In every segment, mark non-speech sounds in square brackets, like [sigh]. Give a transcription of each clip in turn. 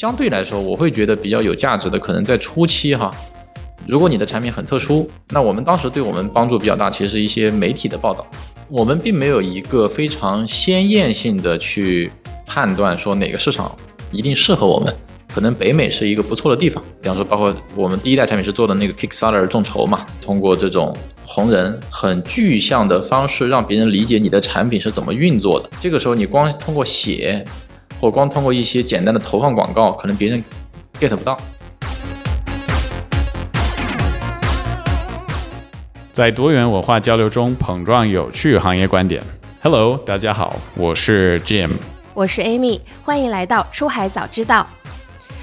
相对来说，我会觉得比较有价值的，可能在初期哈。如果你的产品很特殊，那我们当时对我们帮助比较大，其实是一些媒体的报道。我们并没有一个非常鲜艳性的去判断说哪个市场一定适合我们。可能北美是一个不错的地方，比方说，包括我们第一代产品是做的那个 Kickstarter 众筹嘛，通过这种红人很具象的方式，让别人理解你的产品是怎么运作的。这个时候，你光通过写，或光通过一些简单的投放广告，可能别人 get 不到。在多元文化交流中碰撞有趣行业观点。Hello，大家好，我是 Jim，我是 Amy，欢迎来到出海早知道。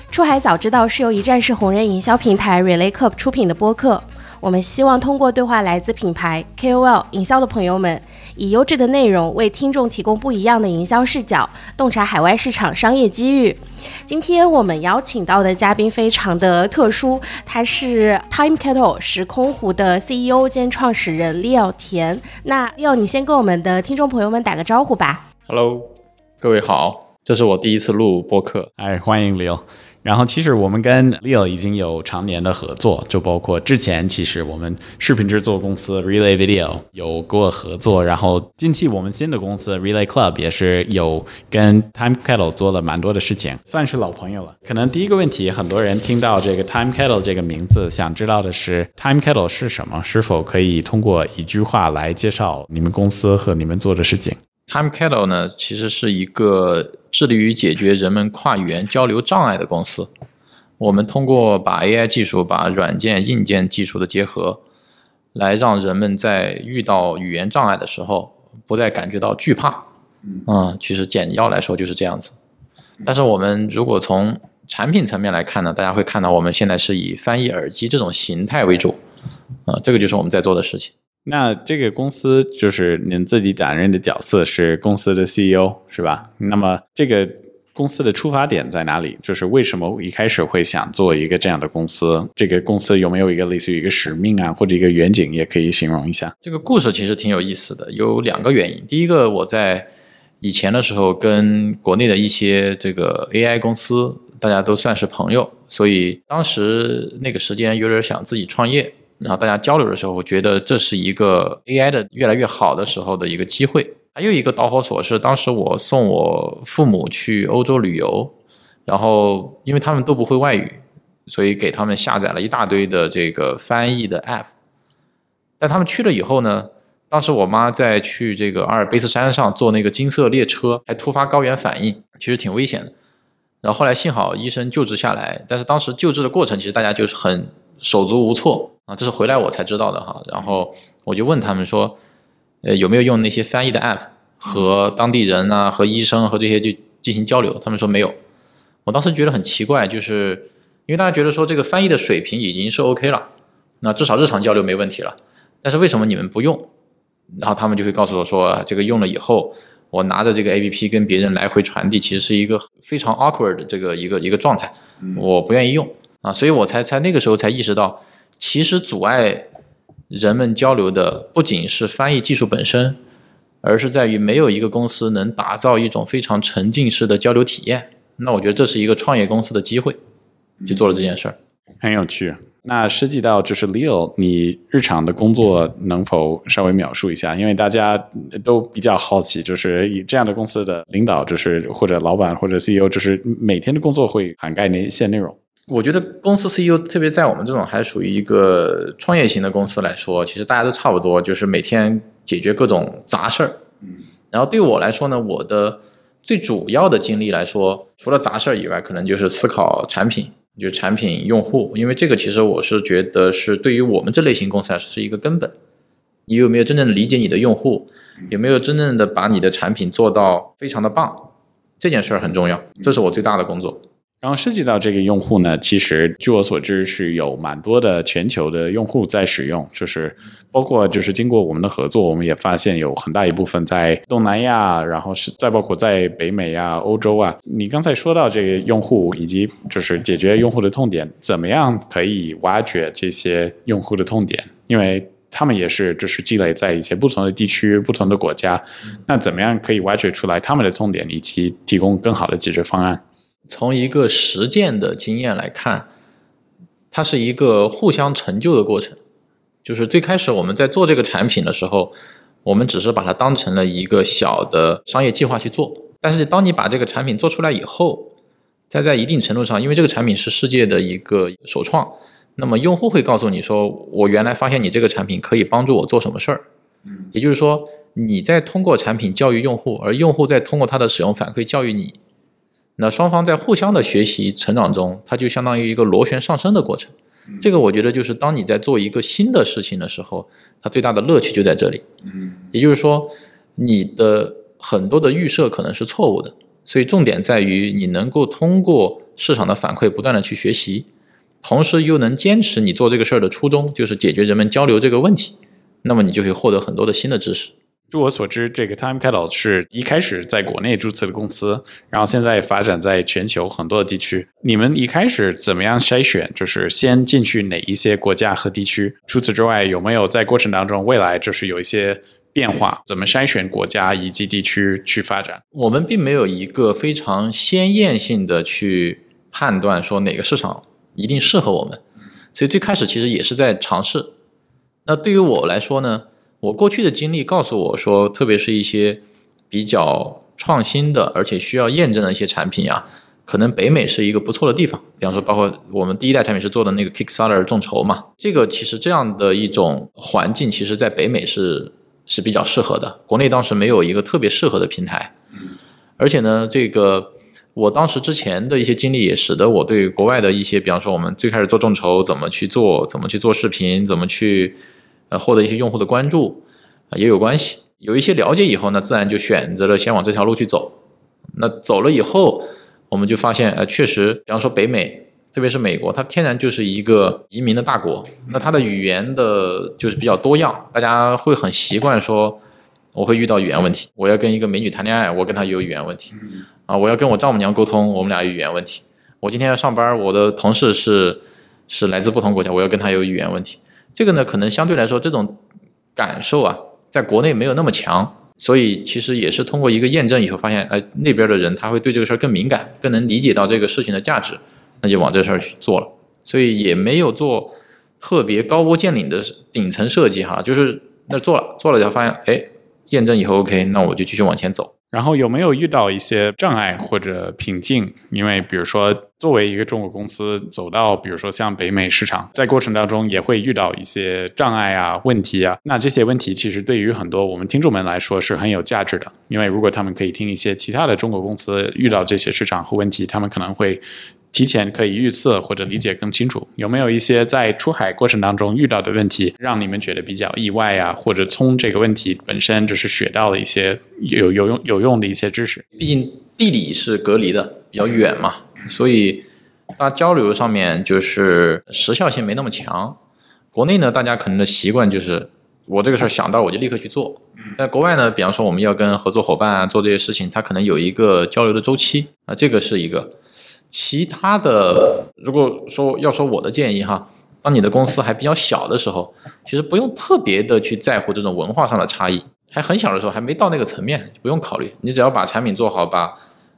出海早知道是由一站式红人营销平台 Relay Club 出品的播客。我们希望通过对话来自品牌 KOL 营销的朋友们，以优质的内容为听众提供不一样的营销视角，洞察海外市场商业机遇。今天我们邀请到的嘉宾非常的特殊，他是 Time Kettle 时空湖的 CEO 兼创始人 Leo 田。那 Leo，你先跟我们的听众朋友们打个招呼吧。Hello，各位好，这是我第一次录播客，哎，欢迎 Leo。然后其实我们跟 Leo 已经有常年的合作，就包括之前其实我们视频制作公司 Relay Video 有过合作，然后近期我们新的公司 Relay Club 也是有跟 Time Kettle 做了蛮多的事情，算是老朋友了。可能第一个问题，很多人听到这个 Time Kettle 这个名字，想知道的是 Time Kettle 是什么？是否可以通过一句话来介绍你们公司和你们做的事情？Time Kettle 呢，其实是一个致力于解决人们跨语言交流障碍的公司。我们通过把 AI 技术、把软件、硬件技术的结合，来让人们在遇到语言障碍的时候，不再感觉到惧怕。嗯，其实简要来说就是这样子。但是我们如果从产品层面来看呢，大家会看到我们现在是以翻译耳机这种形态为主。啊，这个就是我们在做的事情。那这个公司就是您自己担任的角色是公司的 CEO 是吧？那么这个公司的出发点在哪里？就是为什么一开始会想做一个这样的公司？这个公司有没有一个类似于一个使命啊，或者一个远景，也可以形容一下？这个故事其实挺有意思的，有两个原因。第一个，我在以前的时候跟国内的一些这个 AI 公司，大家都算是朋友，所以当时那个时间有点想自己创业。然后大家交流的时候，觉得这是一个 AI 的越来越好的时候的一个机会。还有一个导火索是，当时我送我父母去欧洲旅游，然后因为他们都不会外语，所以给他们下载了一大堆的这个翻译的 App。但他们去了以后呢，当时我妈在去这个阿尔卑斯山上坐那个金色列车，还突发高原反应，其实挺危险的。然后后来幸好医生救治下来，但是当时救治的过程，其实大家就是很手足无措。啊，这是回来我才知道的哈。然后我就问他们说，呃，有没有用那些翻译的 app 和当地人啊、和医生和这些就进行交流？他们说没有。我当时觉得很奇怪，就是因为大家觉得说这个翻译的水平已经是 OK 了，那至少日常交流没问题了。但是为什么你们不用？然后他们就会告诉我说，这个用了以后，我拿着这个 app 跟别人来回传递，其实是一个非常 awkward 的这个一个一个状态，我不愿意用啊。所以我才才那个时候才意识到。其实阻碍人们交流的不仅是翻译技术本身，而是在于没有一个公司能打造一种非常沉浸式的交流体验。那我觉得这是一个创业公司的机会，就做了这件事儿，很有趣。那涉及到就是 Leo，你日常的工作能否稍微描述一下？因为大家都比较好奇，就是以这样的公司的领导，就是或者老板或者 CEO，就是每天的工作会涵盖哪些内容？我觉得公司 CEO，特别在我们这种还属于一个创业型的公司来说，其实大家都差不多，就是每天解决各种杂事儿。嗯。然后对我来说呢，我的最主要的精力来说，除了杂事儿以外，可能就是思考产品，就是产品用户，因为这个其实我是觉得是对于我们这类型公司来说是一个根本。你有没有真正理解你的用户？有没有真正的把你的产品做到非常的棒？这件事儿很重要，这是我最大的工作。然后涉及到这个用户呢，其实据我所知是有蛮多的全球的用户在使用，就是包括就是经过我们的合作，我们也发现有很大一部分在东南亚，然后是再包括在北美啊、欧洲啊。你刚才说到这个用户以及就是解决用户的痛点，怎么样可以挖掘这些用户的痛点？因为他们也是就是积累在一些不同的地区、不同的国家，那怎么样可以挖掘出来他们的痛点，以及提供更好的解决方案？从一个实践的经验来看，它是一个互相成就的过程。就是最开始我们在做这个产品的时候，我们只是把它当成了一个小的商业计划去做。但是当你把这个产品做出来以后，再在一定程度上，因为这个产品是世界的一个首创，那么用户会告诉你说：“我原来发现你这个产品可以帮助我做什么事儿。”嗯，也就是说，你在通过产品教育用户，而用户在通过他的使用反馈教育你。那双方在互相的学习成长中，它就相当于一个螺旋上升的过程。这个我觉得就是当你在做一个新的事情的时候，它最大的乐趣就在这里。嗯，也就是说，你的很多的预设可能是错误的，所以重点在于你能够通过市场的反馈不断的去学习，同时又能坚持你做这个事儿的初衷，就是解决人们交流这个问题，那么你就会获得很多的新的知识。据我所知，这个 Time Kettle 是一开始在国内注册的公司，然后现在发展在全球很多的地区。你们一开始怎么样筛选？就是先进去哪一些国家和地区？除此之外，有没有在过程当中未来就是有一些变化？怎么筛选国家以及地区去发展？我们并没有一个非常鲜艳性的去判断说哪个市场一定适合我们，所以最开始其实也是在尝试。那对于我来说呢？我过去的经历告诉我说，特别是一些比较创新的，而且需要验证的一些产品啊，可能北美是一个不错的地方。比方说，包括我们第一代产品是做的那个 Kickstarter 众筹嘛，这个其实这样的一种环境，其实在北美是是比较适合的。国内当时没有一个特别适合的平台，而且呢，这个我当时之前的一些经历也使得我对国外的一些，比方说我们最开始做众筹怎么去做，怎么去做视频，怎么去。呃，获得一些用户的关注啊，也有关系。有一些了解以后呢，自然就选择了先往这条路去走。那走了以后，我们就发现，呃，确实，比方说北美，特别是美国，它天然就是一个移民的大国。那它的语言的就是比较多样，大家会很习惯说，我会遇到语言问题。我要跟一个美女谈恋爱，我跟她有语言问题。啊，我要跟我丈母娘沟通，我们俩有语言问题。我今天要上班，我的同事是是来自不同国家，我要跟他有语言问题。这个呢，可能相对来说，这种感受啊，在国内没有那么强，所以其实也是通过一个验证以后，发现，哎，那边的人他会对这个事儿更敏感，更能理解到这个事情的价值，那就往这事儿去做了。所以也没有做特别高屋建瓴的顶层设计哈，就是那做了，做了以后发现，哎，验证以后 OK，那我就继续往前走。然后有没有遇到一些障碍或者瓶颈？因为比如说，作为一个中国公司走到，比如说像北美市场，在过程当中也会遇到一些障碍啊、问题啊。那这些问题其实对于很多我们听众们来说是很有价值的，因为如果他们可以听一些其他的中国公司遇到这些市场和问题，他们可能会。提前可以预测或者理解更清楚，有没有一些在出海过程当中遇到的问题，让你们觉得比较意外啊？或者从这个问题本身就是学到了一些有有用有用的一些知识？毕竟地理是隔离的，比较远嘛，所以大家交流上面就是时效性没那么强。国内呢，大家可能的习惯就是我这个事儿想到我就立刻去做。在国外呢，比方说我们要跟合作伙伴啊做这些事情，他可能有一个交流的周期啊，这个是一个。其他的，如果说要说我的建议哈，当你的公司还比较小的时候，其实不用特别的去在乎这种文化上的差异，还很小的时候，还没到那个层面，就不用考虑。你只要把产品做好，把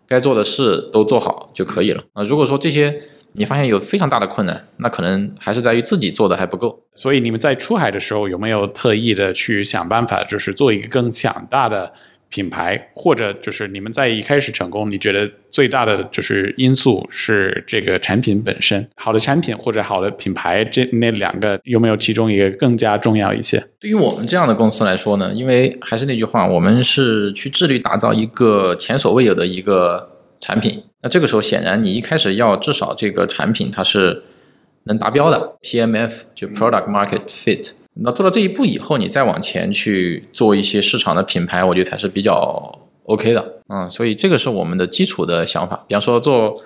该做的事都做好就可以了啊。如果说这些你发现有非常大的困难，那可能还是在于自己做的还不够。所以你们在出海的时候有没有特意的去想办法，就是做一个更强大的？品牌，或者就是你们在一开始成功，你觉得最大的就是因素是这个产品本身，好的产品或者好的品牌，这那两个有没有其中一个更加重要一些？对于我们这样的公司来说呢，因为还是那句话，我们是去致力打造一个前所未有的一个产品。那这个时候，显然你一开始要至少这个产品它是能达标的，PMF 就 Product Market Fit。那做到这一步以后，你再往前去做一些市场的品牌，我觉得才是比较 OK 的，嗯，所以这个是我们的基础的想法。比方说做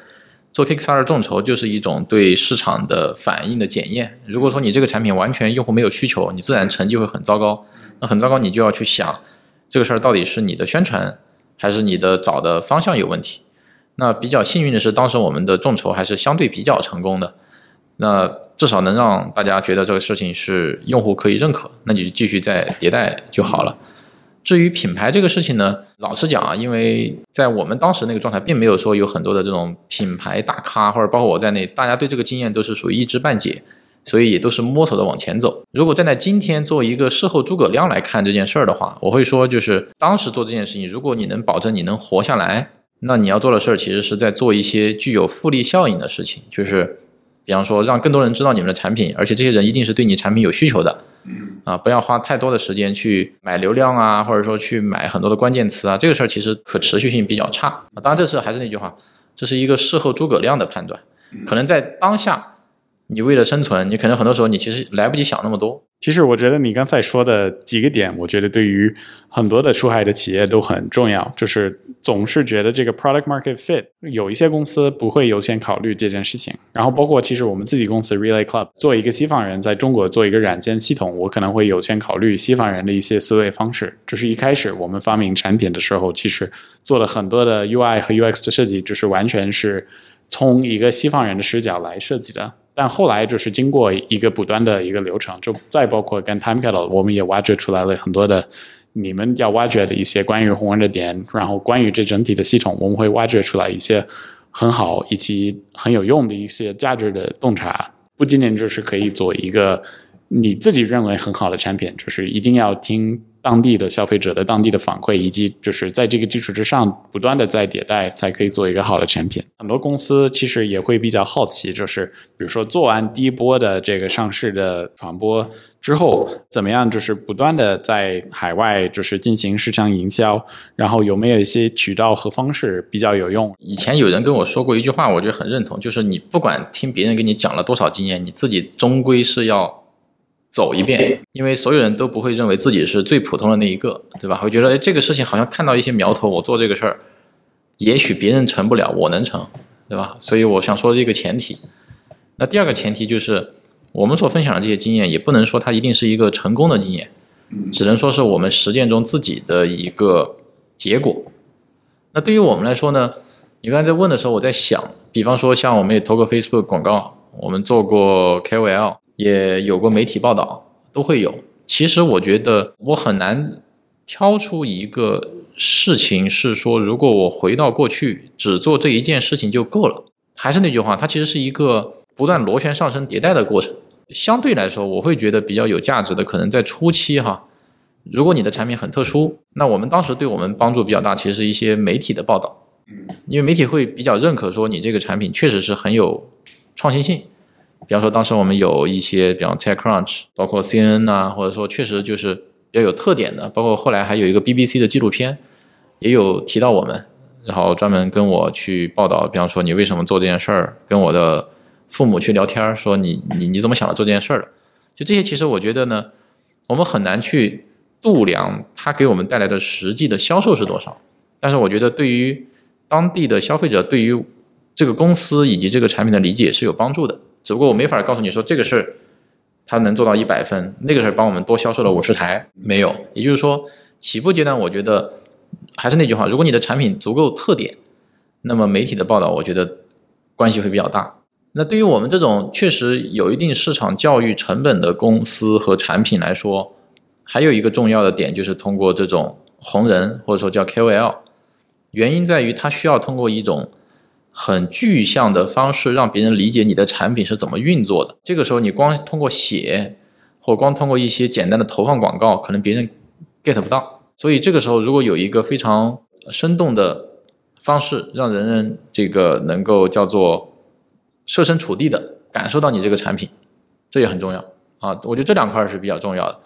做 Kickstarter 众筹，就是一种对市场的反应的检验。如果说你这个产品完全用户没有需求，你自然成绩会很糟糕。那很糟糕，你就要去想这个事儿到底是你的宣传，还是你的找的方向有问题。那比较幸运的是，当时我们的众筹还是相对比较成功的。那至少能让大家觉得这个事情是用户可以认可，那你就继续再迭代就好了。至于品牌这个事情呢，老实讲啊，因为在我们当时那个状态，并没有说有很多的这种品牌大咖，或者包括我在内，大家对这个经验都是属于一知半解，所以也都是摸索的往前走。如果站在今天作为一个事后诸葛亮来看这件事儿的话，我会说，就是当时做这件事情，如果你能保证你能活下来，那你要做的事儿其实是在做一些具有复利效应的事情，就是比方说让更多人知道你们的产品，而且这些人一定是对你产品有需求的。嗯啊，不要花太多的时间去买流量啊，或者说去买很多的关键词啊，这个事儿其实可持续性比较差啊。当然，这是还是那句话，这是一个事后诸葛亮的判断，可能在当下，你为了生存，你可能很多时候你其实来不及想那么多。其实我觉得你刚才说的几个点，我觉得对于很多的出海的企业都很重要，就是总是觉得这个 product market fit，有一些公司不会优先考虑这件事情。然后包括其实我们自己公司 Relay Club 作为一个西方人，在中国做一个软件系统，我可能会优先考虑西方人的一些思维方式。就是一开始我们发明产品的时候，其实做了很多的 UI 和 UX 的设计，就是完全是从一个西方人的视角来设计的。但后来就是经过一个不断的一个流程，就再包括跟 Time Kettle，我们也挖掘出来了很多的你们要挖掘的一些关于红人的点，然后关于这整体的系统，我们会挖掘出来一些很好以及很有用的一些价值的洞察，不仅仅就是可以做一个你自己认为很好的产品，就是一定要听。当地的消费者的当地的反馈，以及就是在这个基础之上不断的在迭代，才可以做一个好的产品。很多公司其实也会比较好奇，就是比如说做完第一波的这个上市的传播之后，怎么样？就是不断的在海外就是进行市场营销，然后有没有一些渠道和方式比较有用？以前有人跟我说过一句话，我觉得很认同，就是你不管听别人给你讲了多少经验，你自己终归是要。走一遍，因为所有人都不会认为自己是最普通的那一个，对吧？会觉得哎，这个事情好像看到一些苗头，我做这个事儿，也许别人成不了，我能成，对吧？所以我想说这个前提。那第二个前提就是，我们所分享的这些经验，也不能说它一定是一个成功的经验，只能说是我们实践中自己的一个结果。那对于我们来说呢，你刚才在问的时候，我在想，比方说像我们也投过 Facebook 广告，我们做过 KOL。也有过媒体报道，都会有。其实我觉得我很难挑出一个事情是说，如果我回到过去只做这一件事情就够了。还是那句话，它其实是一个不断螺旋上升、迭代的过程。相对来说，我会觉得比较有价值的，可能在初期哈。如果你的产品很特殊，那我们当时对我们帮助比较大，其实是一些媒体的报道。因为媒体会比较认可说你这个产品确实是很有创新性。比方说，当时我们有一些，比方 TechCrunch，包括 CNN 啊，或者说确实就是比较有特点的，包括后来还有一个 BBC 的纪录片，也有提到我们，然后专门跟我去报道，比方说你为什么做这件事儿，跟我的父母去聊天，说你你你怎么想的做这件事儿的，就这些，其实我觉得呢，我们很难去度量它给我们带来的实际的销售是多少，但是我觉得对于当地的消费者，对于这个公司以及这个产品的理解是有帮助的。只不过我没法告诉你说这个事儿，它能做到一百分，那个事儿帮我们多销售了五十台，没有。也就是说，起步阶段我觉得还是那句话，如果你的产品足够特点，那么媒体的报道我觉得关系会比较大。那对于我们这种确实有一定市场教育成本的公司和产品来说，还有一个重要的点就是通过这种红人或者说叫 KOL，原因在于它需要通过一种。很具象的方式让别人理解你的产品是怎么运作的。这个时候，你光通过写，或光通过一些简单的投放广告，可能别人 get 不到。所以这个时候，如果有一个非常生动的方式，让人人这个能够叫做设身处地的感受到你这个产品，这也很重要啊。我觉得这两块是比较重要的。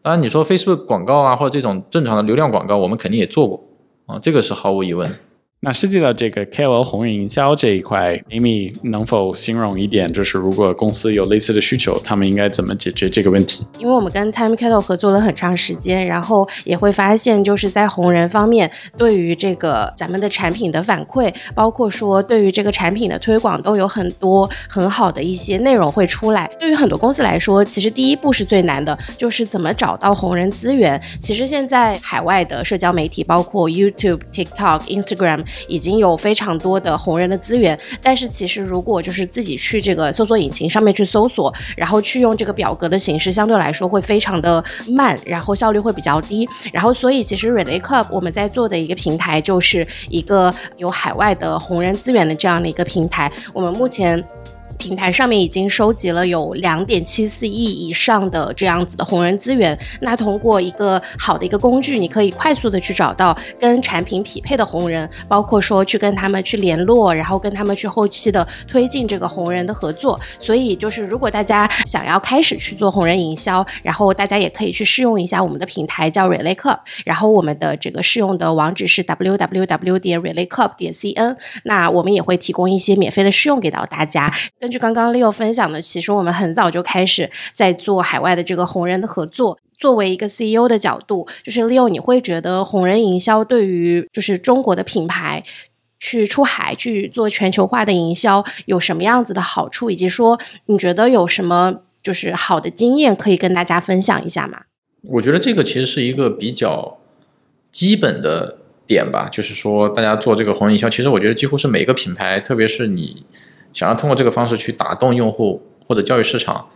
当然，你说 Facebook 广告啊，或者这种正常的流量广告，我们肯定也做过啊，这个是毫无疑问的。那涉及到这个 KOL 红人营销这一块，Amy 能否形容一点，就是如果公司有类似的需求，他们应该怎么解决这个问题？因为我们跟 Time Kettle 合作了很长时间，然后也会发现，就是在红人方面，对于这个咱们的产品的反馈，包括说对于这个产品的推广，都有很多很好的一些内容会出来。对于很多公司来说，其实第一步是最难的，就是怎么找到红人资源。其实现在海外的社交媒体，包括 YouTube、TikTok、Instagram。已经有非常多的红人的资源，但是其实如果就是自己去这个搜索引擎上面去搜索，然后去用这个表格的形式，相对来说会非常的慢，然后效率会比较低。然后所以其实 Relay Club 我们在做的一个平台就是一个有海外的红人资源的这样的一个平台。我们目前。平台上面已经收集了有两点七四亿以上的这样子的红人资源。那通过一个好的一个工具，你可以快速的去找到跟产品匹配的红人，包括说去跟他们去联络，然后跟他们去后期的推进这个红人的合作。所以就是如果大家想要开始去做红人营销，然后大家也可以去试用一下我们的平台叫 Relay Club，然后我们的这个试用的网址是 www 点 Relay Club 点 cn。那我们也会提供一些免费的试用给到大家。根据刚刚 Leo 分享的，其实我们很早就开始在做海外的这个红人的合作。作为一个 CEO 的角度，就是 Leo，你会觉得红人营销对于就是中国的品牌去出海去做全球化的营销有什么样子的好处，以及说你觉得有什么就是好的经验可以跟大家分享一下吗？我觉得这个其实是一个比较基本的点吧，就是说大家做这个红人营销，其实我觉得几乎是每个品牌，特别是你。想要通过这个方式去打动用户或者教育市场，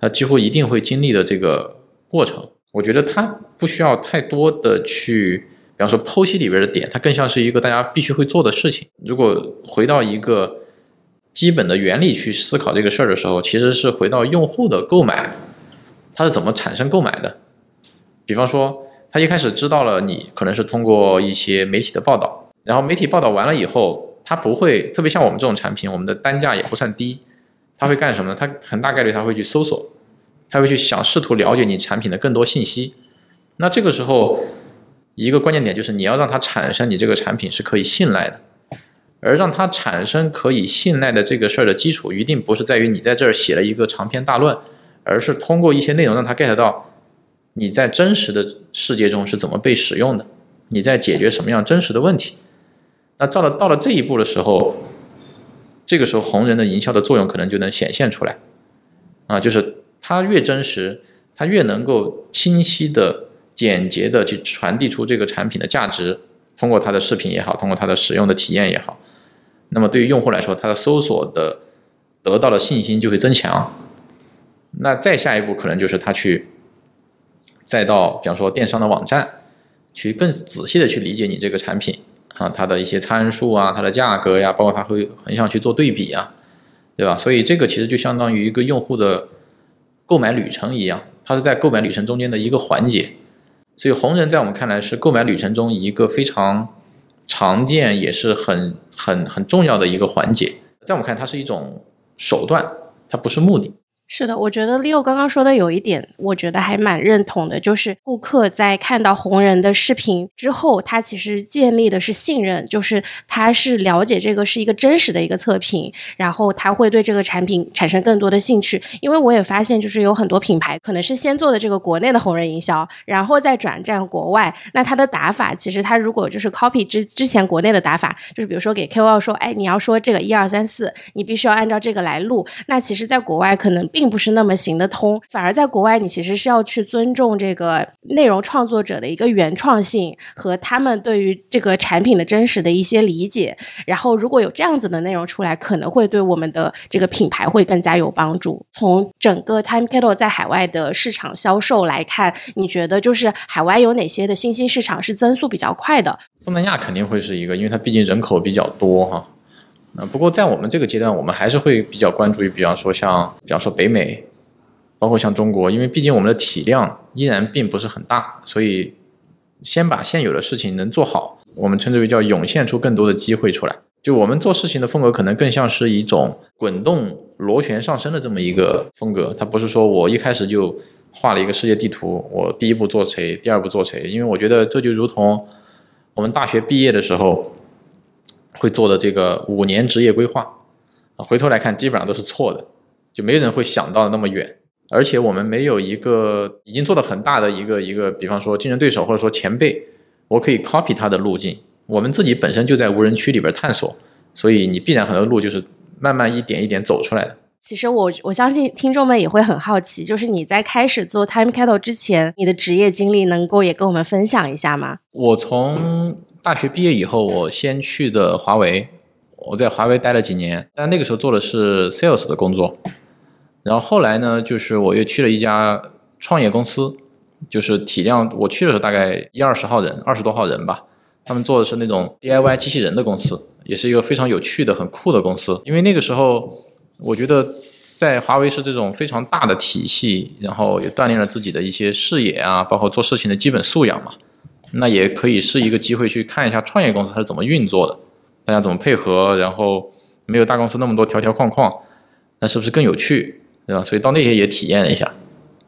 那几乎一定会经历的这个过程。我觉得它不需要太多的去，比方说剖析里边的点，它更像是一个大家必须会做的事情。如果回到一个基本的原理去思考这个事儿的时候，其实是回到用户的购买，他是怎么产生购买的？比方说，他一开始知道了你可能是通过一些媒体的报道，然后媒体报道完了以后。他不会特别像我们这种产品，我们的单价也不算低。他会干什么呢？他很大概率他会去搜索，他会去想试图了解你产品的更多信息。那这个时候，一个关键点就是你要让他产生你这个产品是可以信赖的。而让他产生可以信赖的这个事儿的基础，一定不是在于你在这儿写了一个长篇大论，而是通过一些内容让他 get 到你在真实的世界中是怎么被使用的，你在解决什么样真实的问题。那到了到了这一步的时候，这个时候红人的营销的作用可能就能显现出来，啊，就是它越真实，它越能够清晰的、简洁的去传递出这个产品的价值，通过它的视频也好，通过它的使用的体验也好，那么对于用户来说，他的搜索的得到的信心就会增强。那再下一步可能就是他去再到，比方说电商的网站，去更仔细的去理解你这个产品。啊，它的一些参数啊，它的价格呀，包括它会很想去做对比啊，对吧？所以这个其实就相当于一个用户的购买旅程一样，它是在购买旅程中间的一个环节。所以红人在我们看来是购买旅程中一个非常常见也是很很很重要的一个环节。在我们看，它是一种手段，它不是目的。是的，我觉得 Leo 刚刚说的有一点，我觉得还蛮认同的，就是顾客在看到红人的视频之后，他其实建立的是信任，就是他是了解这个是一个真实的一个测评，然后他会对这个产品产生更多的兴趣。因为我也发现，就是有很多品牌可能是先做的这个国内的红人营销，然后再转战国外。那他的打法其实他如果就是 copy 之之前国内的打法，就是比如说给 KOL 说，哎，你要说这个一二三四，你必须要按照这个来录。那其实，在国外可能并并不是那么行得通，反而在国外，你其实是要去尊重这个内容创作者的一个原创性和他们对于这个产品的真实的一些理解。然后，如果有这样子的内容出来，可能会对我们的这个品牌会更加有帮助。从整个 Time Kettle 在海外的市场销售来看，你觉得就是海外有哪些的新兴市场是增速比较快的？东南亚肯定会是一个，因为它毕竟人口比较多哈。那不过在我们这个阶段，我们还是会比较关注于，比方说像，比方说北美，包括像中国，因为毕竟我们的体量依然并不是很大，所以先把现有的事情能做好，我们称之为叫涌现出更多的机会出来。就我们做事情的风格，可能更像是一种滚动螺旋上升的这么一个风格，它不是说我一开始就画了一个世界地图，我第一步做谁，第二步做谁，因为我觉得这就如同我们大学毕业的时候。会做的这个五年职业规划啊，回头来看基本上都是错的，就没人会想到那么远。而且我们没有一个已经做的很大的一个一个，比方说竞争对手或者说前辈，我可以 copy 他的路径。我们自己本身就在无人区里边探索，所以你必然很多路就是慢慢一点一点走出来的。其实我我相信听众们也会很好奇，就是你在开始做 Time Kettle 之前，你的职业经历能够也跟我们分享一下吗？我从大学毕业以后，我先去的华为，我在华为待了几年，但那个时候做的是 sales 的工作。然后后来呢，就是我又去了一家创业公司，就是体量，我去的时候大概一二十号人，二十多号人吧。他们做的是那种 DIY 机器人的公司，也是一个非常有趣的、很酷的公司。因为那个时候，我觉得在华为是这种非常大的体系，然后也锻炼了自己的一些视野啊，包括做事情的基本素养嘛。那也可以是一个机会去看一下创业公司它是怎么运作的，大家怎么配合，然后没有大公司那么多条条框框，那是不是更有趣，对吧？所以到那些也体验了一下，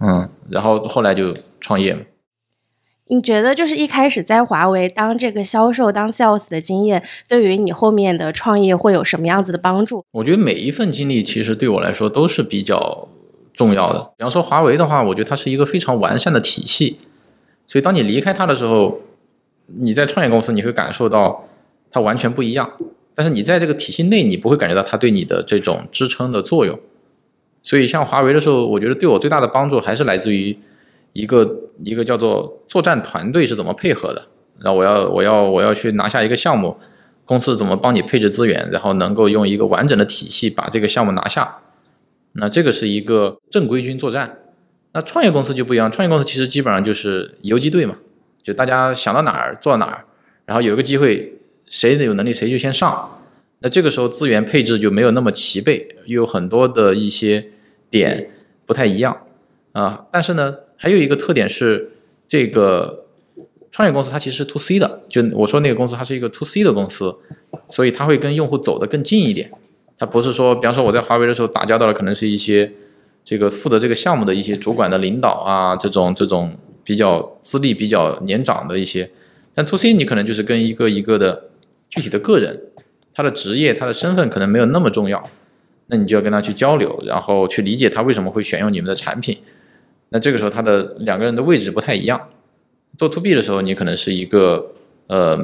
嗯，然后后来就创业。你觉得就是一开始在华为当这个销售、当 sales 的经验，对于你后面的创业会有什么样子的帮助？我觉得每一份经历其实对我来说都是比较重要的。比方说华为的话，我觉得它是一个非常完善的体系。所以，当你离开它的时候，你在创业公司你会感受到它完全不一样。但是你在这个体系内，你不会感觉到它对你的这种支撑的作用。所以，像华为的时候，我觉得对我最大的帮助还是来自于一个一个叫做作战团队是怎么配合的。然后，我要我要我要去拿下一个项目，公司怎么帮你配置资源，然后能够用一个完整的体系把这个项目拿下。那这个是一个正规军作战。那创业公司就不一样，创业公司其实基本上就是游击队嘛，就大家想到哪儿做到哪儿，然后有一个机会，谁有能力谁就先上。那这个时候资源配置就没有那么齐备，又有很多的一些点不太一样啊。但是呢，还有一个特点是，这个创业公司它其实是 to C 的，就我说那个公司它是一个 to C 的公司，所以它会跟用户走得更近一点。它不是说，比方说我在华为的时候打交道的可能是一些。这个负责这个项目的一些主管的领导啊，这种这种比较资历比较年长的一些，但 to C 你可能就是跟一个一个的具体的个人，他的职业他的身份可能没有那么重要，那你就要跟他去交流，然后去理解他为什么会选用你们的产品。那这个时候他的两个人的位置不太一样。做 to B 的时候，你可能是一个呃，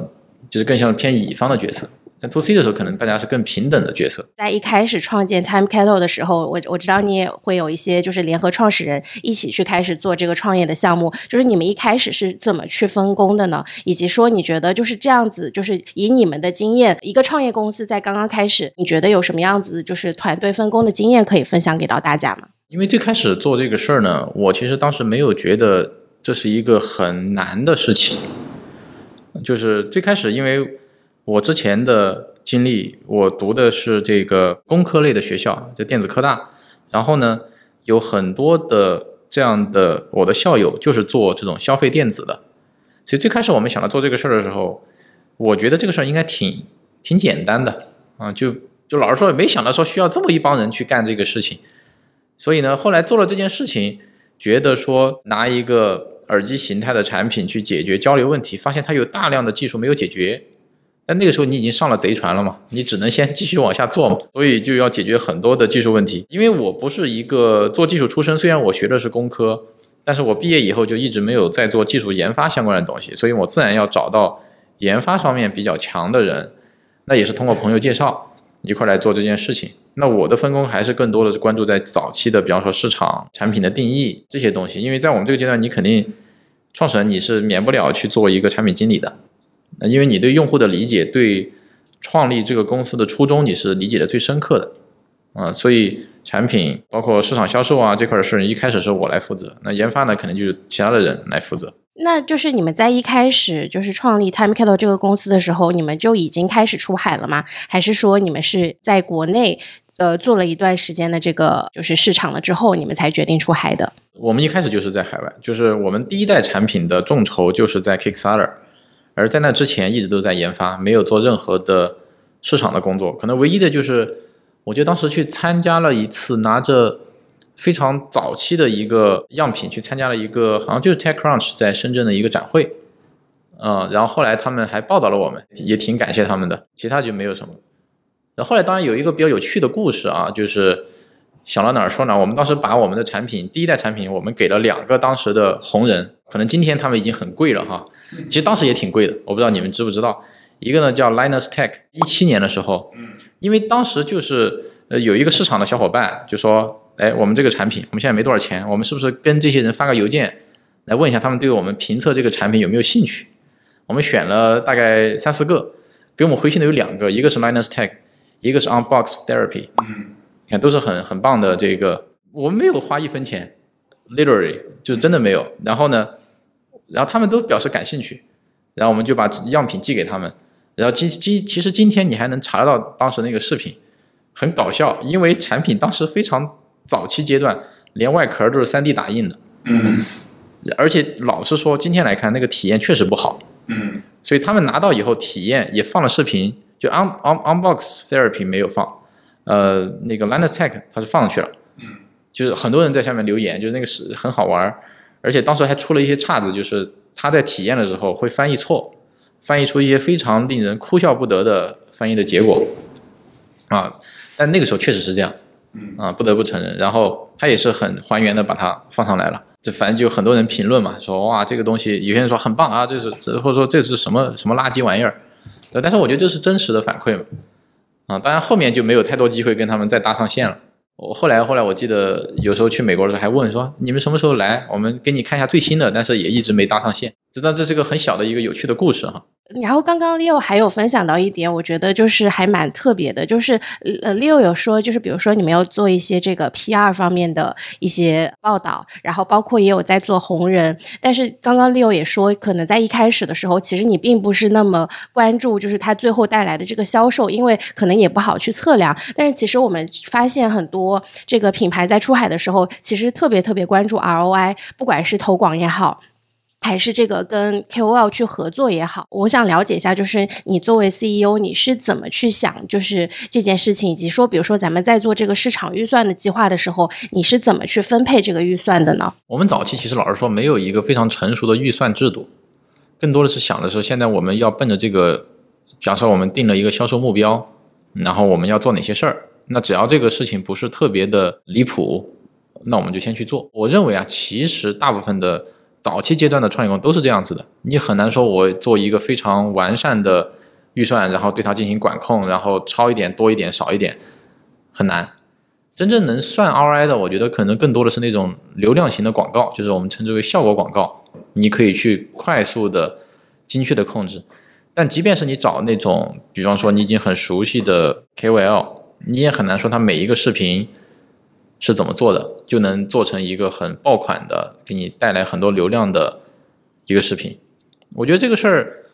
就是更像偏乙方的角色。在 to C 的时候，可能大家是更平等的角色。在一开始创建 Time Cattle 的时候，我我知道你也会有一些就是联合创始人一起去开始做这个创业的项目。就是你们一开始是怎么去分工的呢？以及说你觉得就是这样子，就是以你们的经验，一个创业公司在刚刚开始，你觉得有什么样子就是团队分工的经验可以分享给到大家吗？因为最开始做这个事儿呢，我其实当时没有觉得这是一个很难的事情。就是最开始因为。我之前的经历，我读的是这个工科类的学校，就电子科大。然后呢，有很多的这样的我的校友就是做这种消费电子的。所以最开始我们想到做这个事儿的时候，我觉得这个事儿应该挺挺简单的啊，就就老实说，没想到说需要这么一帮人去干这个事情。所以呢，后来做了这件事情，觉得说拿一个耳机形态的产品去解决交流问题，发现它有大量的技术没有解决。但那个时候你已经上了贼船了嘛，你只能先 [laughs] 继续往下做嘛，所以就要解决很多的技术问题。因为我不是一个做技术出身，虽然我学的是工科，但是我毕业以后就一直没有在做技术研发相关的东西，所以我自然要找到研发方面比较强的人，那也是通过朋友介绍一块来做这件事情。那我的分工还是更多的是关注在早期的，比方说市场、产品的定义这些东西，因为在我们这个阶段，你肯定创始人你是免不了去做一个产品经理的。那因为你对用户的理解，对创立这个公司的初衷，你是理解的最深刻的，啊，所以产品包括市场销售啊这块的事，一开始是我来负责，那研发呢，可能就是其他的人来负责。那就是你们在一开始就是创立 Time Cattle 这个公司的时候，你们就已经开始出海了吗？还是说你们是在国内呃做了一段时间的这个就是市场了之后，你们才决定出海的？我们一开始就是在海外，就是我们第一代产品的众筹就是在 Kickstarter。而在那之前一直都在研发，没有做任何的市场的工作。可能唯一的就是，我觉得当时去参加了一次，拿着非常早期的一个样品去参加了一个，好像就是 TechCrunch 在深圳的一个展会，嗯，然后后来他们还报道了我们，也挺感谢他们的。其他就没有什么。然后后来当然有一个比较有趣的故事啊，就是想到哪儿说哪儿。我们当时把我们的产品第一代产品，我们给了两个当时的红人。可能今天他们已经很贵了哈，其实当时也挺贵的，我不知道你们知不知道。一个呢叫 Linus Tech，一七年的时候，因为当时就是呃有一个市场的小伙伴就说，哎，我们这个产品我们现在没多少钱，我们是不是跟这些人发个邮件来问一下他们对我们评测这个产品有没有兴趣？我们选了大概三四个，给我们回信的有两个，一个是 Linus Tech，一个是 Unbox Therapy。嗯，你看都是很很棒的这个，我们没有花一分钱，literally 就是真的没有。然后呢，然后他们都表示感兴趣，然后我们就把样品寄给他们。然后今今其实今天你还能查得到当时那个视频，很搞笑，因为产品当时非常早期阶段，连外壳都是 3D 打印的。嗯而且老实说，今天来看那个体验确实不好，嗯所以他们拿到以后体验也放了视频，就 un un unbox therapy 没有放，呃，那个 Linus Tech 它是放上去了，嗯，就是很多人在下面留言，就是那个是很好玩儿，而且当时还出了一些岔子，就是他在体验的时候会翻译错，翻译出一些非常令人哭笑不得的翻译的结果，啊，但那个时候确实是这样子，嗯。啊，不得不承认。然后他也是很还原的把它放上来了，这反正就很多人评论嘛，说哇这个东西，有些人说很棒啊，这是这或者说这是什么什么垃圾玩意儿，对但是我觉得这是真实的反馈嘛，啊，当然后面就没有太多机会跟他们再搭上线了。我后来后来我记得有时候去美国的时候还问说你们什么时候来，我们给你看一下最新的，但是也一直没搭上线。知道这是个很小的一个有趣的故事哈。然后刚刚 Leo 还有分享到一点，我觉得就是还蛮特别的，就是呃 Leo 有说，就是比如说你们要做一些这个 PR 方面的一些报道，然后包括也有在做红人，但是刚刚 Leo 也说，可能在一开始的时候，其实你并不是那么关注，就是它最后带来的这个销售，因为可能也不好去测量。但是其实我们发现很多这个品牌在出海的时候，其实特别特别关注 ROI，不管是投广也好。还是这个跟 KOL 去合作也好，我想了解一下，就是你作为 CEO，你是怎么去想，就是这件事情，以及说，比如说咱们在做这个市场预算的计划的时候，你是怎么去分配这个预算的呢？我们早期其实老实说没有一个非常成熟的预算制度，更多的是想的是现在我们要奔着这个，假设我们定了一个销售目标，然后我们要做哪些事儿，那只要这个事情不是特别的离谱，那我们就先去做。我认为啊，其实大部分的早期阶段的创业公司都是这样子的，你很难说我做一个非常完善的预算，然后对它进行管控，然后超一点、多一点、少一点，很难。真正能算 ROI 的，我觉得可能更多的是那种流量型的广告，就是我们称之为效果广告，你可以去快速的、精确的控制。但即便是你找那种，比方说你已经很熟悉的 KOL，你也很难说他每一个视频是怎么做的，就能做成一个很爆款的，给你带来很多流量的一个视频。我觉得这个事儿，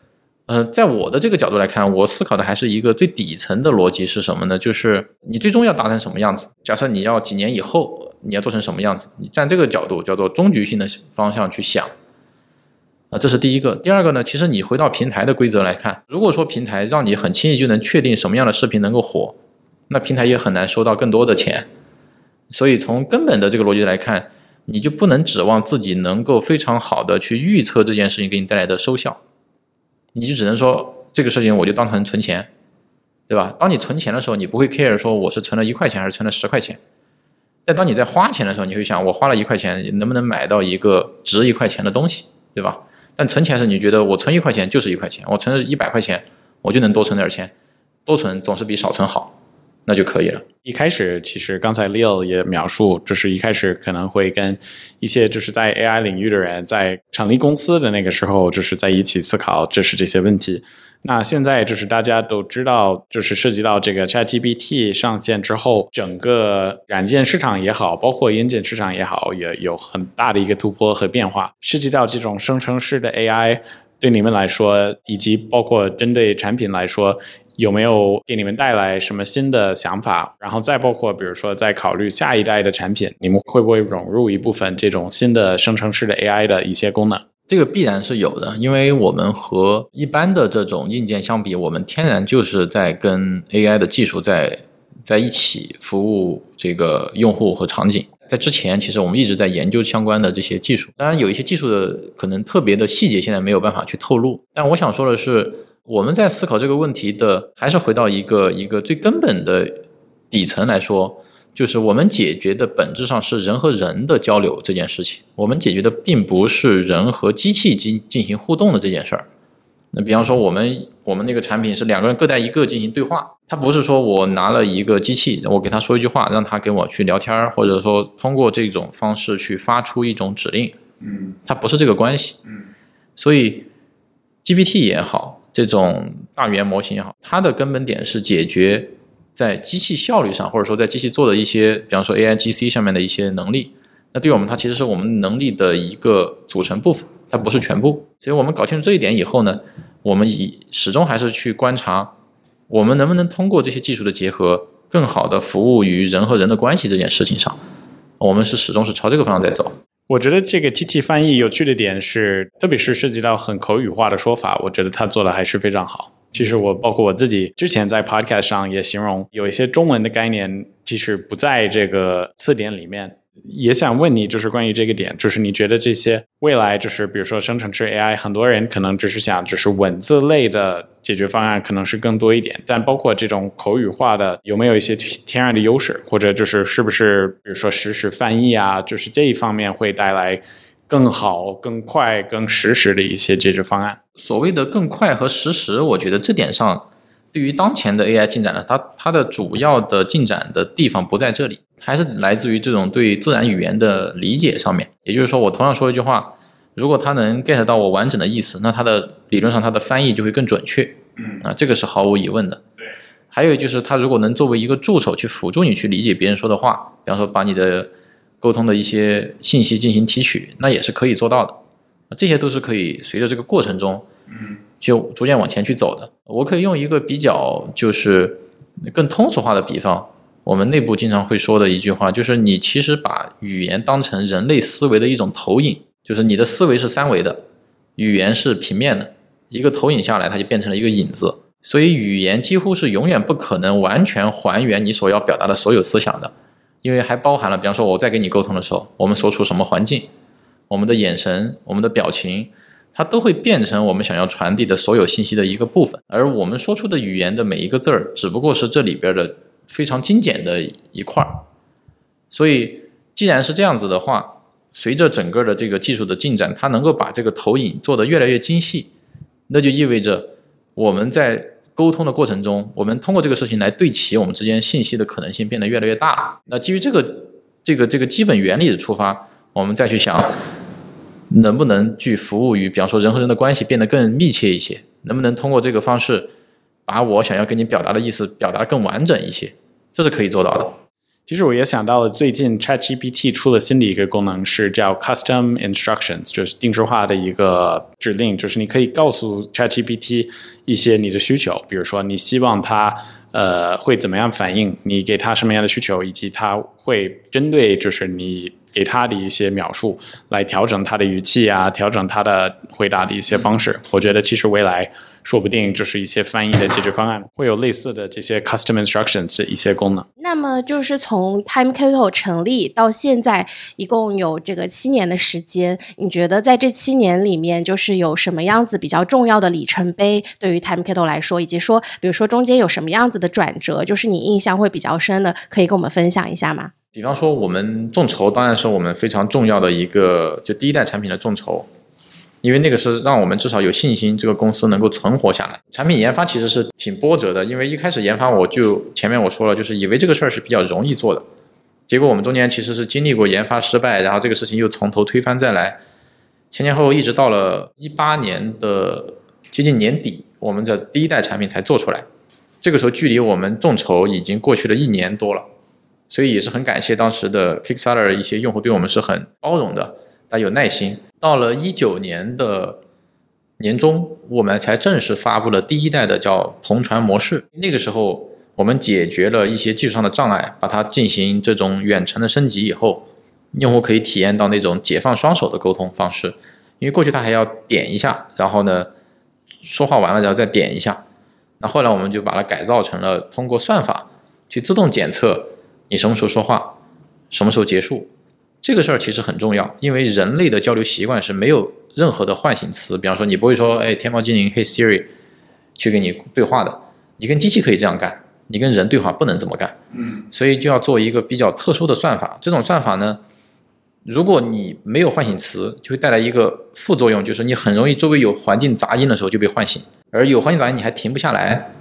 呃，在我的这个角度来看，我思考的还是一个最底层的逻辑是什么呢？就是你最终要达成什么样子？假设你要几年以后你要做成什么样子？你站这个角度叫做终局性的方向去想。啊，这是第一个。第二个呢，其实你回到平台的规则来看，如果说平台让你很轻易就能确定什么样的视频能够火，那平台也很难收到更多的钱。所以从根本的这个逻辑来看，你就不能指望自己能够非常好的去预测这件事情给你带来的收效，你就只能说这个事情我就当成存钱，对吧？当你存钱的时候，你不会 care 说我是存了一块钱还是存了十块钱，但当你在花钱的时候，你会想我花了一块钱能不能买到一个值一块钱的东西，对吧？但存钱是你觉得我存一块钱就是一块钱，我存了一百块钱我就能多存点钱，多存总是比少存好，那就可以了。一开始，其实刚才 Leo 也描述，就是一开始可能会跟一些就是在 AI 领域的人在成立公司的那个时候，就是在一起思考就是这些问题。那现在就是大家都知道，就是涉及到这个 ChatGPT 上线之后，整个软件市场也好，包括硬件市场也好，也有很大的一个突破和变化。涉及到这种生成式的 AI，对你们来说，以及包括针对产品来说，有没有给你们带来什么新的想法？然后再包括，比如说在考虑下一代的产品，你们会不会融入一部分这种新的生成式的 AI 的一些功能？这个必然是有的，因为我们和一般的这种硬件相比，我们天然就是在跟 AI 的技术在在一起服务这个用户和场景。在之前，其实我们一直在研究相关的这些技术，当然有一些技术的可能特别的细节，现在没有办法去透露。但我想说的是，我们在思考这个问题的，还是回到一个一个最根本的底层来说。就是我们解决的本质上是人和人的交流这件事情，我们解决的并不是人和机器进进行互动的这件事儿。那比方说，我们我们那个产品是两个人各带一个进行对话，它不是说我拿了一个机器，我给他说一句话，让他跟我去聊天儿，或者说通过这种方式去发出一种指令，嗯它不是这个关系。嗯所以 GPT 也好，这种大语言模型也好，它的根本点是解决在机器效率上，或者说在机器做的一些，比方说 AI GC 上面的一些能力。那对于我们，它其实是我们能力的一个组成部分，它不是全部。所以我们搞清楚这一点以后呢，我们以始终还是去观察，我们能不能通过这些技术的结合，更好的服务于人和人的关系这件事情上。我们是始终是朝这个方向在走。我觉得这个机器翻译有趣的点是，特别是涉及到很口语化的说法，我觉得它做的还是非常好。其实我包括我自己之前在 podcast 上也形容，有一些中文的概念其实不在这个词典里面。也想问你，就是关于这个点，就是你觉得这些未来，就是比如说生成式 AI，很多人可能只是想，就是文字类的解决方案可能是更多一点，但包括这种口语化的，有没有一些天然的优势，或者就是是不是，比如说实时翻译啊，就是这一方面会带来更好、更快、更实时的一些解决方案？所谓的更快和实时，我觉得这点上。对于当前的 AI 进展呢，它它的主要的进展的地方不在这里，还是来自于这种对自然语言的理解上面。也就是说，我同样说一句话，如果它能 get 到我完整的意思，那它的理论上它的翻译就会更准确。嗯啊，这个是毫无疑问的。对。还有就是，它如果能作为一个助手去辅助你去理解别人说的话，比方说把你的沟通的一些信息进行提取，那也是可以做到的。这些都是可以随着这个过程中。嗯。就逐渐往前去走的。我可以用一个比较就是更通俗化的比方，我们内部经常会说的一句话，就是你其实把语言当成人类思维的一种投影，就是你的思维是三维的，语言是平面的，一个投影下来，它就变成了一个影子。所以语言几乎是永远不可能完全还原你所要表达的所有思想的，因为还包含了，比方说我在跟你沟通的时候，我们所处什么环境，我们的眼神，我们的表情。它都会变成我们想要传递的所有信息的一个部分，而我们说出的语言的每一个字儿，只不过是这里边的非常精简的一块儿。所以，既然是这样子的话，随着整个的这个技术的进展，它能够把这个投影做得越来越精细，那就意味着我们在沟通的过程中，我们通过这个事情来对齐我们之间信息的可能性变得越来越大。那基于这个这个这个基本原理的出发，我们再去想。能不能去服务于，比方说人和人的关系变得更密切一些？能不能通过这个方式，把我想要跟你表达的意思表达更完整一些？这是可以做到的。其实我也想到了，最近 ChatGPT 出了新的一个功能，是叫 Custom Instructions，就是定制化的一个指令，就是你可以告诉 ChatGPT 一些你的需求，比如说你希望它呃会怎么样反应，你给它什么样的需求，以及它会针对就是你。给他的一些描述，来调整他的语气啊，调整他的回答的一些方式。我觉得其实未来说不定就是一些翻译的解决方案会有类似的这些 custom instructions 的一些功能。那么就是从 Time Kettle 成立到现在，一共有这个七年的时间。你觉得在这七年里面，就是有什么样子比较重要的里程碑对于 Time Kettle 来说，以及说，比如说中间有什么样子的转折，就是你印象会比较深的，可以跟我们分享一下吗？比方说，我们众筹当然是我们非常重要的一个，就第一代产品的众筹，因为那个是让我们至少有信心这个公司能够存活下来。产品研发其实是挺波折的，因为一开始研发我就前面我说了，就是以为这个事儿是比较容易做的，结果我们中间其实是经历过研发失败，然后这个事情又从头推翻再来，前前后后一直到了一八年的接近年底，我们的第一代产品才做出来，这个时候距离我们众筹已经过去了一年多了。所以也是很感谢当时的 Kickstarter 一些用户对我们是很包容的，但有耐心。到了一九年的年中，我们才正式发布了第一代的叫同传模式。那个时候，我们解决了一些技术上的障碍，把它进行这种远程的升级以后，用户可以体验到那种解放双手的沟通方式。因为过去他还要点一下，然后呢，说话完了然后再点一下。那后来我们就把它改造成了通过算法去自动检测。你什么时候说话，什么时候结束，这个事儿其实很重要，因为人类的交流习惯是没有任何的唤醒词，比方说你不会说，哎，天猫精灵，嘿 Siri，去跟你对话的，你跟机器可以这样干，你跟人对话不能这么干，嗯，所以就要做一个比较特殊的算法，这种算法呢，如果你没有唤醒词，就会带来一个副作用，就是你很容易周围有环境杂音的时候就被唤醒，而有环境杂音你还停不下来，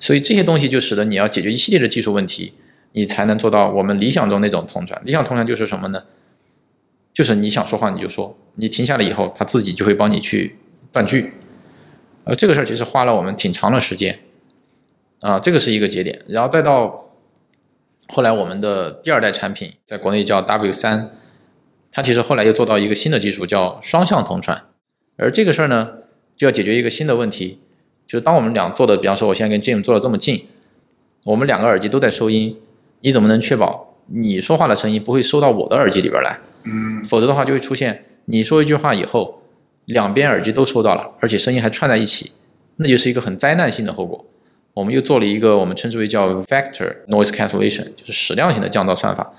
所以这些东西就使得你要解决一系列的技术问题。你才能做到我们理想中那种同传。理想同传就是什么呢？就是你想说话你就说，你停下来以后，它自己就会帮你去断句。呃，这个事儿其实花了我们挺长的时间，啊，这个是一个节点，然后再到后来我们的第二代产品在国内叫 W 三，它其实后来又做到一个新的技术叫双向同传，而这个事儿呢，就要解决一个新的问题，就是当我们俩做的，比方说我现在跟 Jim 坐的这么近，我们两个耳机都在收音，你怎么能确保你说话的声音不会收到我的耳机里边来？嗯，否则的话就会出现你说一句话以后。两边耳机都收到了，而且声音还串在一起，那就是一个很灾难性的后果。我们又做了一个我们称之为叫 vector noise cancellation，就是矢量型的降噪算法，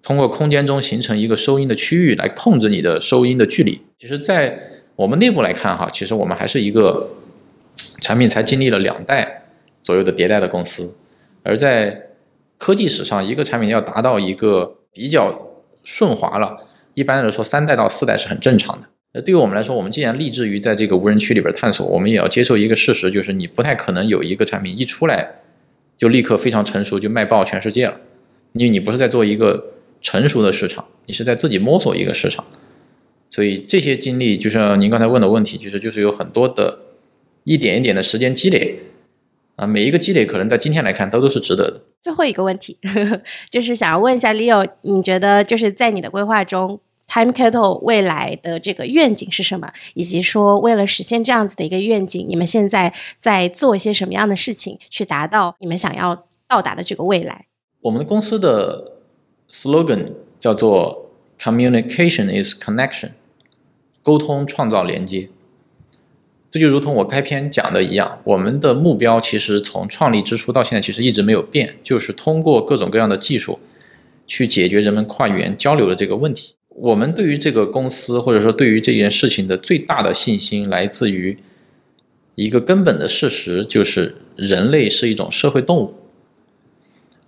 通过空间中形成一个收音的区域来控制你的收音的距离。其实，在我们内部来看哈，其实我们还是一个产品才经历了两代左右的迭代的公司，而在科技史上，一个产品要达到一个比较顺滑了，一般来说三代到四代是很正常的。那对于我们来说，我们既然立志于在这个无人区里边探索，我们也要接受一个事实，就是你不太可能有一个产品一出来就立刻非常成熟，就卖爆全世界了。因为你不是在做一个成熟的市场，你是在自己摸索一个市场。所以这些经历，就像您刚才问的问题，其实就是有很多的一点一点的时间积累啊，每一个积累可能在今天来看都都是值得的。最后一个问题，就是想要问一下 Leo，你觉得就是在你的规划中？Time Kettle 未来的这个愿景是什么？以及说，为了实现这样子的一个愿景，你们现在在做一些什么样的事情，去达到你们想要到达的这个未来？我们的公司的 slogan 叫做 “Communication is connection”，沟通创造连接。这就如同我开篇讲的一样，我们的目标其实从创立之初到现在其实一直没有变，就是通过各种各样的技术去解决人们跨语言交流的这个问题。我们对于这个公司，或者说对于这件事情的最大的信心，来自于一个根本的事实，就是人类是一种社会动物。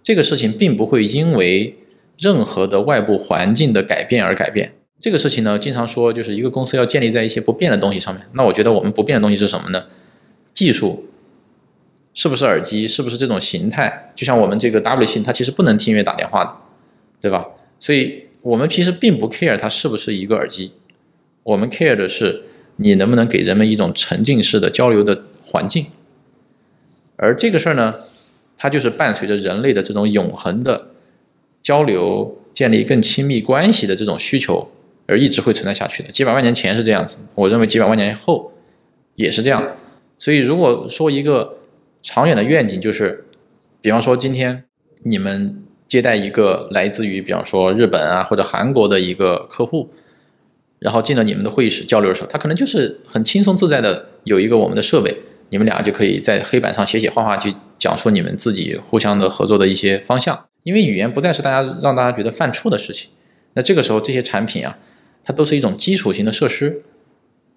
这个事情并不会因为任何的外部环境的改变而改变。这个事情呢，经常说就是一个公司要建立在一些不变的东西上面。那我觉得我们不变的东西是什么呢？技术是不是耳机？是不是这种形态？就像我们这个 W 型，它其实不能听音乐、打电话的，对吧？所以。我们其实并不 care 它是不是一个耳机，我们 care 的是你能不能给人们一种沉浸式的交流的环境。而这个事儿呢，它就是伴随着人类的这种永恒的交流、建立更亲密关系的这种需求而一直会存在下去的。几百万年前是这样子，我认为几百万年后也是这样。所以，如果说一个长远的愿景，就是比方说今天你们。接待一个来自于，比方说日本啊或者韩国的一个客户，然后进了你们的会议室交流的时候，他可能就是很轻松自在的有一个我们的设备，你们俩就可以在黑板上写写画画，去讲述你们自己互相的合作的一些方向。因为语言不再是大家让大家觉得犯怵的事情，那这个时候这些产品啊，它都是一种基础型的设施。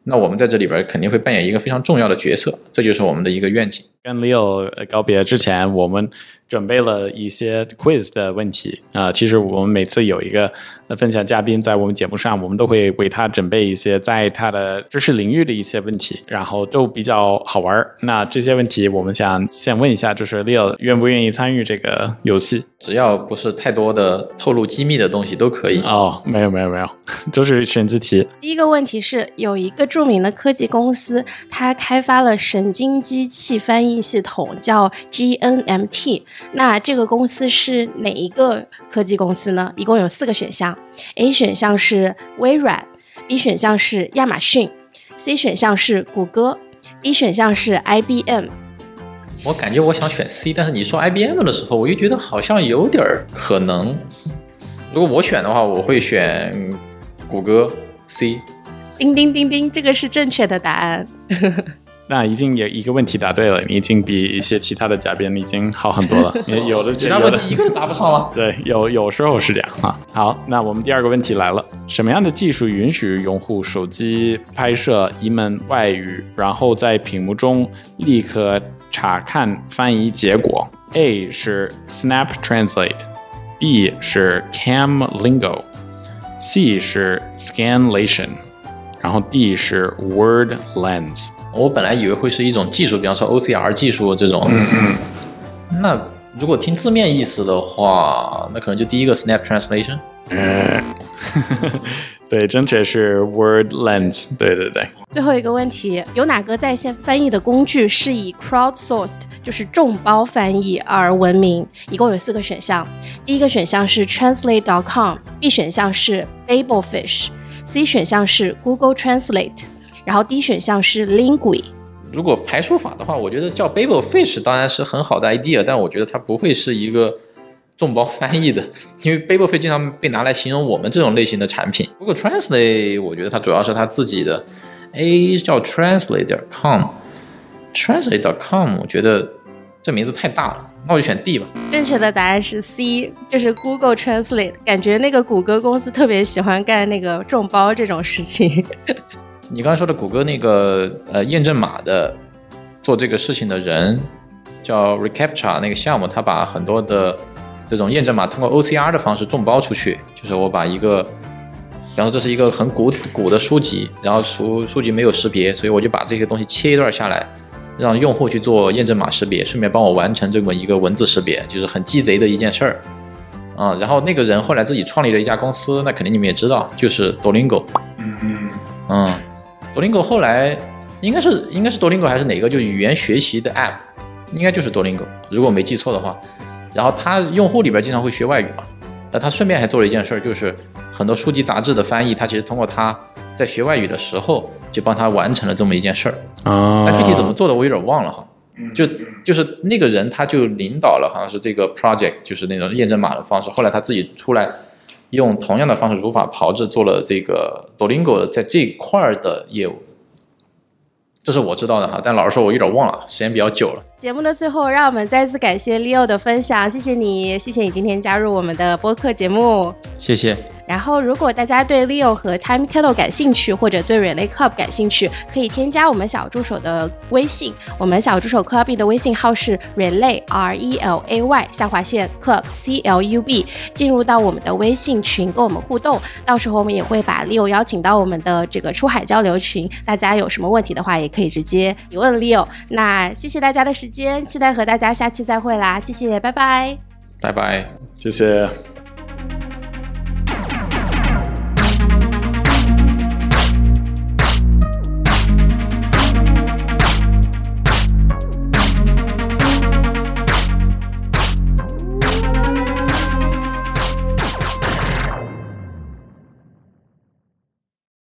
那我们在这里边肯定会扮演一个非常重要的角色，这就是我们的一个愿景。跟 Leo 告别之前，我们。准备了一些 quiz 的问题啊，其实我们每次有一个分享嘉宾在我们节目上，我们都会为他准备一些在他的知识领域的一些问题，然后都比较好玩。那这些问题，我们想先问一下，就是 Leo 愿不愿意参与这个游戏？只要不是太多的透露机密的东西都可以。哦，没有没有没有，[laughs] 都是选择题。第一个问题是，有一个著名的科技公司，它开发了神经机器翻译系统，叫 GNMT。那这个公司是哪一个科技公司呢？一共有四个选项：A 选项是微软，B 选项是亚马逊，C 选项是谷歌，D 选项是 IBM。我感觉我想选 C，但是你说 IBM 的时候，我又觉得好像有点可能。如果我选的话，我会选谷歌 C。叮叮叮叮，这个是正确的答案。那已经有一个问题答对了，你已经比一些其他的嘉宾已经好很多了。[laughs] 有的其他问题一个都答不上了。[laughs] 对，有有时候是这样哈。好，那我们第二个问题来了：什么样的技术允许用户手机拍摄一门外语，然后在屏幕中立刻查看翻译结果？A 是 Snap Translate，B 是 Cam Lingo，C 是 Scanlation，然后 D 是 Word Lens。我本来以为会是一种技术，比方说 OCR 技术这种。嗯嗯。那如果听字面意思的话，那可能就第一个 Snap Translation。嗯，[laughs] 对，正确是 word length。对对对。最后一个问题，有哪个在线翻译的工具是以 crowdsourced，就是众包翻译而闻名？一共有四个选项。第一个选项是 translate.com，B 选项是 Babelfish，C 选项是 Google Translate，然后 D 选项是 Lingui。如果排除法的话，我觉得叫 Babelfish 当然是很好的 idea，但我觉得它不会是一个众包翻译的，[laughs] 因为 Babelfish 经常被拿来形容我们这种类型的产品。不过 Translate 我觉得它主要是它自己的，A 叫 Translate.com，Translate.com 我觉得这名字太大了，那我就选 D 吧。正确的答案是 C，就是 Google Translate。感觉那个谷歌公司特别喜欢干那个众包这种事情。你刚才说的谷歌那个呃验证码的做这个事情的人叫 Recaptcha 那个项目，他把很多的这种验证码通过 OCR 的方式众包出去，就是我把一个，比方说这是一个很古古的书籍，然后书书籍没有识别，所以我就把这些东西切一段下来，让用户去做验证码识别，顺便帮我完成这么一个文字识别，就是很鸡贼的一件事儿啊。然后那个人后来自己创立了一家公司，那肯定你们也知道，就是 Dolingo。嗯嗯嗯。多邻国后来应该是应该是多邻国还是哪个就语言学习的 app，应该就是多邻国，如果没记错的话。然后他用户里边经常会学外语嘛，那他顺便还做了一件事儿，就是很多书籍杂志的翻译，他其实通过他在学外语的时候就帮他完成了这么一件事儿。啊，那具体怎么做的我有点忘了哈。就就是那个人他就领导了好像是这个 project，就是那种验证码的方式。后来他自己出来。用同样的方式如法炮制做了这个 Duolingo 在这块儿的业务，这是我知道的哈。但老实说，我有点忘了，时间比较久了。节目的最后，让我们再次感谢 Leo 的分享，谢谢你，谢谢你今天加入我们的播客节目，谢谢。然后，如果大家对 Leo 和 Time Kettle 感兴趣，或者对 Relay Club 感兴趣，可以添加我们小助手的微信。我们小助手 Club 的微信号是 Relay R E L A Y 下划线 Club C L U B，进入到我们的微信群跟我们互动。到时候我们也会把 Leo 邀请到我们的这个出海交流群，大家有什么问题的话，也可以直接提问 Leo。那谢谢大家的时间，期待和大家下期再会啦！谢谢，拜拜，拜拜，谢谢。